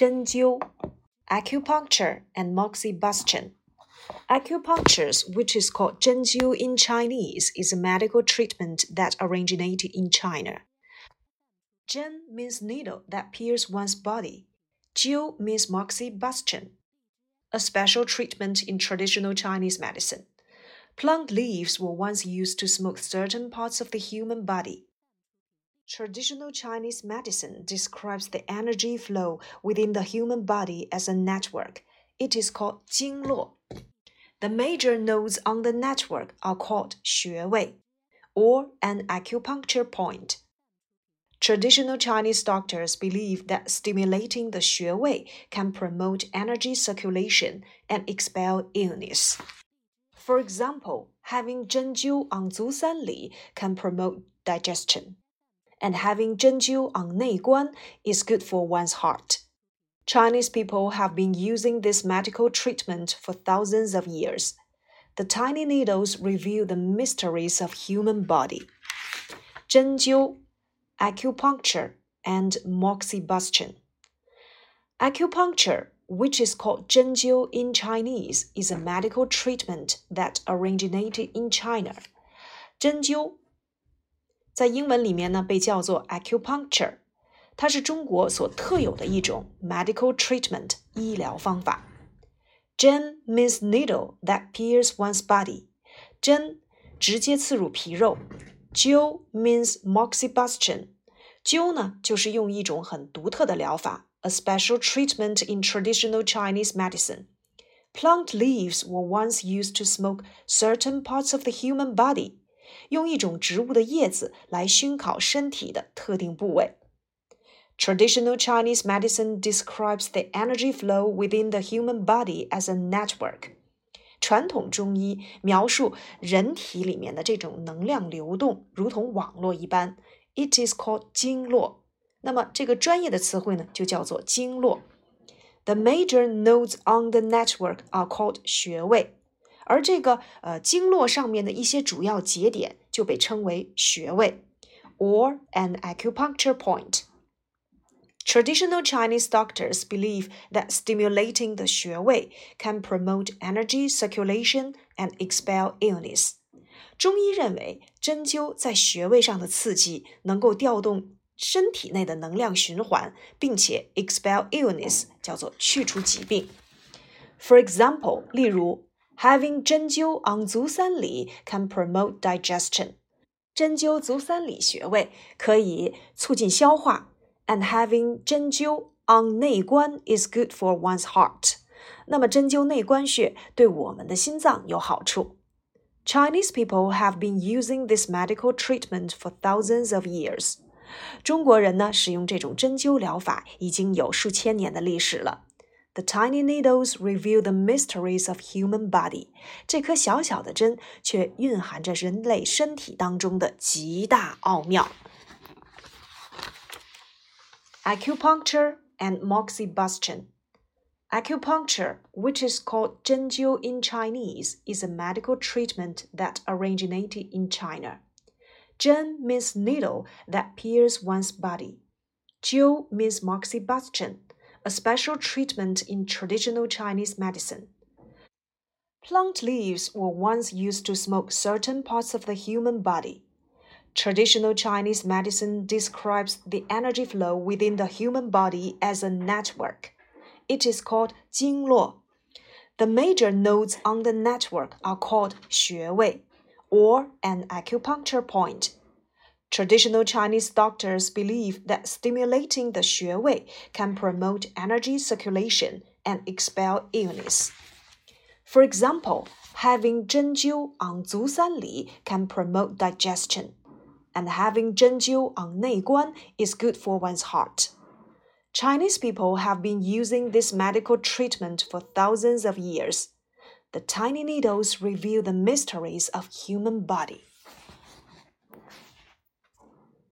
针灸, acupuncture, and moxibustion. Acupuncture, which is called zhenjiu in Chinese, is a medical treatment that originated in China. Zhen means needle that pierces one's body. Jiu means moxibustion, a special treatment in traditional Chinese medicine. Plant leaves were once used to smoke certain parts of the human body. Traditional Chinese medicine describes the energy flow within the human body as a network. It is called Jing Luo. The major nodes on the network are called Xue Wei, or an acupuncture point. Traditional Chinese doctors believe that stimulating the Xue Wei can promote energy circulation and expel illness. For example, having Zhenjiu on Zusanli can promote digestion and having zhenjiu on neiguan is good for one's heart. Chinese people have been using this medical treatment for thousands of years. The tiny needles reveal the mysteries of human body. Zhenjiu, acupuncture, and moxibustion. Acupuncture, which is called zhenjiu in Chinese, is a medical treatment that originated in China. Zhenjiu 在英文里面呢被叫做 acupuncture，它是中国所特有的一种 medical treatment 医疗方法。针 means needle that pierces one's body，针直接刺入皮肉。灸 means moxibustion，灸呢就是用一种很独特的疗法，a special treatment in traditional Chinese medicine。Plant leaves were once used to smoke certain parts of the human body. 用一种植物的叶子来熏烤身体的特定部位。Traditional Chinese medicine describes the energy flow within the human body as a network。传统中医描述人体里面的这种能量流动，如同网络一般。It is called 经络。那么这个专业的词汇呢，就叫做经络。The major nodes on the network are called 穴位。而这个呃经络上面的一些主要节点就被称为穴位，or an acupuncture point. Traditional Chinese doctors believe that stimulating the 穴位 can promote energy circulation and expel illness. 中医认为，针灸在穴位上的刺激能够调动身体内的能量循环，并且 expel illness 叫做去除疾病。For example，例如 Having 针灸 on 足三里 can promote digestion. 针灸足三里穴位可以促进消化。And having 针灸 on 内关 is good for one's heart. 那么针灸内关穴对我们的心脏有好处。Chinese people have been using this medical treatment for thousands of years. 中国人呢，使用这种针灸疗法已经有数千年的历史了。 the tiny needles reveal the mysteries of human body。这颗小小的针却蕴含着人类身体当中的极大奥妙。Acupuncture and moxibustion. Acupuncture, which is called 针灸 in Chinese, is a medical treatment that originated in China. 针 means needle that pierces one's body. 灸 means moxibustion a special treatment in traditional Chinese medicine. Plant leaves were once used to smoke certain parts of the human body. Traditional Chinese medicine describes the energy flow within the human body as a network. It is called Jing Luo. The major nodes on the network are called Xue Wei, or an acupuncture point Traditional Chinese doctors believe that stimulating the Xue Wei can promote energy circulation and expel illness. For example, having Zhenjiu on Zhusan Li can promote digestion, and having Zhenjiu on Neiguan is good for one's heart. Chinese people have been using this medical treatment for thousands of years. The tiny needles reveal the mysteries of human body.